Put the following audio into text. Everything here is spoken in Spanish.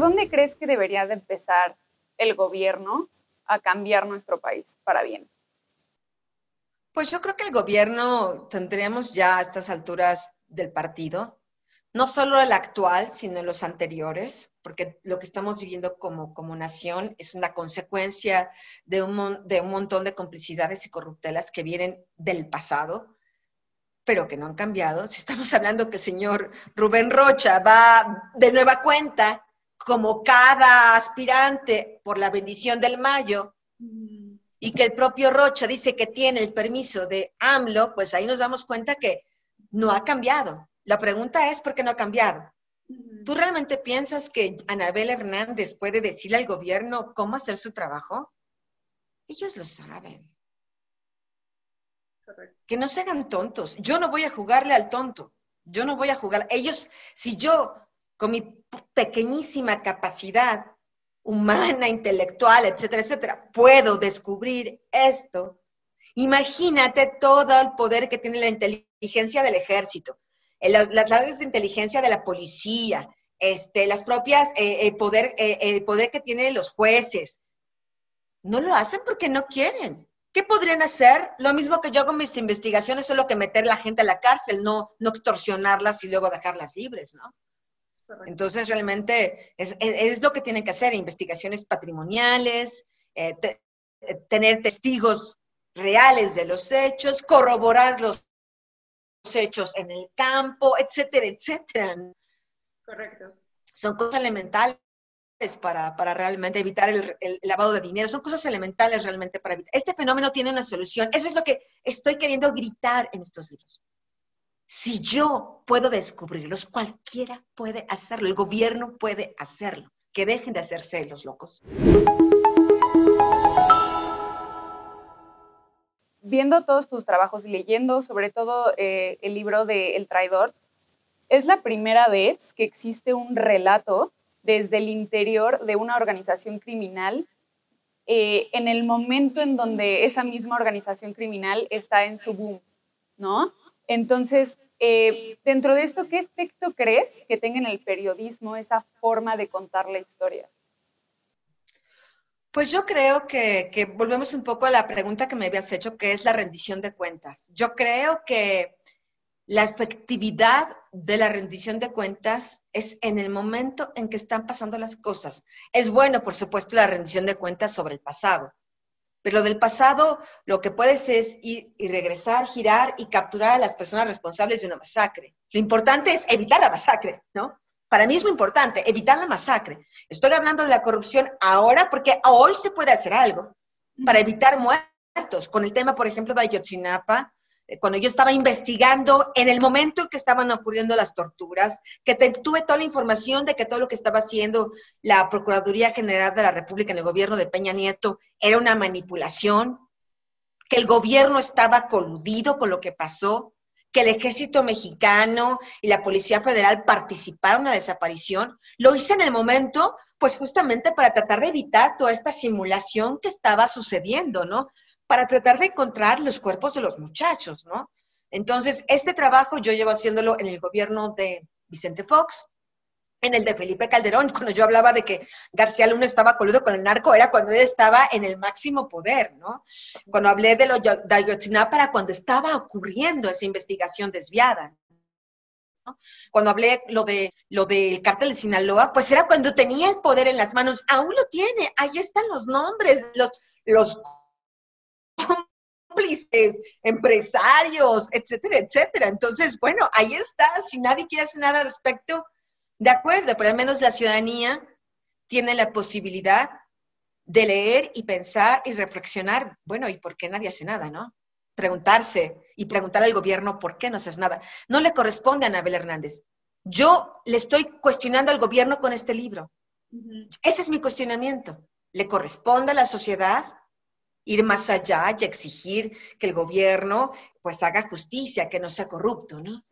dónde crees que debería de empezar el gobierno a cambiar nuestro país para bien? Pues yo creo que el gobierno tendríamos ya a estas alturas del partido, no solo el actual, sino los anteriores, porque lo que estamos viviendo como, como nación es una consecuencia de un, de un montón de complicidades y corruptelas que vienen del pasado, pero que no han cambiado. Si estamos hablando que el señor Rubén Rocha va de nueva cuenta, como cada aspirante por la bendición del Mayo, y que el propio Rocha dice que tiene el permiso de AMLO, pues ahí nos damos cuenta que no ha cambiado. La pregunta es, ¿por qué no ha cambiado? ¿Tú realmente piensas que Anabel Hernández puede decirle al gobierno cómo hacer su trabajo? Ellos lo saben. Que no se hagan tontos. Yo no voy a jugarle al tonto. Yo no voy a jugar. Ellos, si yo, con mi pequeñísima capacidad humana, intelectual, etcétera, etcétera, puedo descubrir esto, imagínate todo el poder que tiene la inteligencia del ejército, las áreas de inteligencia de la policía, este, las propias, eh, el, poder, eh, el poder que tienen los jueces. No lo hacen porque no quieren. ¿Qué podrían hacer? Lo mismo que yo hago mis investigaciones, solo que meter la gente a la cárcel, no, no extorsionarlas y luego dejarlas libres, ¿no? Entonces, realmente es, lo que tienen que hacer, investigaciones patrimoniales, eh, tener testigos reales de los hechos, corroborar los hechos en el campo, etcétera, etcétera. Correcto. Son cosas elementales para, realmente evitar el, lavado de dinero. Son cosas elementales realmente para evitar. Este fenómeno tiene una solución. Eso es lo que estoy queriendo gritar en estos libros. Si yo puedo descubrirlos, cualquiera puede hacerlo. El gobierno puede hacerlo. Que dejen de hacerse los locos. Viendo todos tus trabajos y leyendo sobre todo eh, el libro de El traidor, es la primera vez que existe un relato desde el interior de una organización criminal eh, en el momento en donde esa misma organización criminal está en su boom, ¿no? Entonces, eh, dentro de esto, ¿qué efecto crees que tenga en el periodismo esa forma de contar la historia? Pues yo creo que, que, volvemos un poco a la pregunta que me habías hecho, que es la rendición de cuentas. Yo creo que la efectividad de la rendición de cuentas es en el momento en que están pasando las cosas. Es bueno, por supuesto, la rendición de cuentas sobre el pasado, pero del pasado lo que puedes es ir y regresar, girar y capturar a las personas responsables de una masacre. Lo importante es evitar la masacre, ¿no? Para mí es muy importante, evitar la masacre. Estoy hablando de la corrupción ahora porque hoy se puede hacer algo para evitar muertos. Con el tema, por ejemplo, de Ayotzinapa, cuando yo estaba investigando, en el momento en que estaban ocurriendo las torturas, que tuve toda la información de que todo lo que estaba haciendo la Procuraduría General de la República en el gobierno de Peña Nieto era una manipulación, que el gobierno estaba coludido con lo que pasó, que el ejército mexicano y la Policía Federal participaron en la desaparición, lo hice en el momento, pues justamente para tratar de evitar toda esta simulación que estaba sucediendo, ¿no? Para tratar de encontrar los cuerpos de los muchachos, ¿no? Entonces, este trabajo yo llevo haciéndolo en el gobierno de Vicente Fox, en el de Felipe Calderón, cuando yo hablaba de que García Luna estaba coludo con el narco, era cuando él estaba en el máximo poder, ¿no? Cuando hablé de lo de Ayotzinapa, para cuando estaba ocurriendo esa investigación desviada. Cuando hablé lo de lo del cártel de Sinaloa, pues era cuando tenía el poder en las manos. Aún lo tiene, ahí están los nombres, los, los cómplices, empresarios, etcétera, etcétera. Entonces, bueno, ahí está. Si nadie quiere hacer nada al respecto, de acuerdo, pero al menos la ciudadanía tiene la posibilidad de leer y pensar y reflexionar, bueno, ¿y por qué nadie hace nada, no? Preguntarse y preguntar al gobierno por qué no haces nada. No le corresponde a Anabel Hernández. Yo le estoy cuestionando al gobierno con este libro. Ese es mi cuestionamiento. ¿Le corresponde a la sociedad ir más allá y exigir que el gobierno pues haga justicia, que no sea corrupto, ¿no?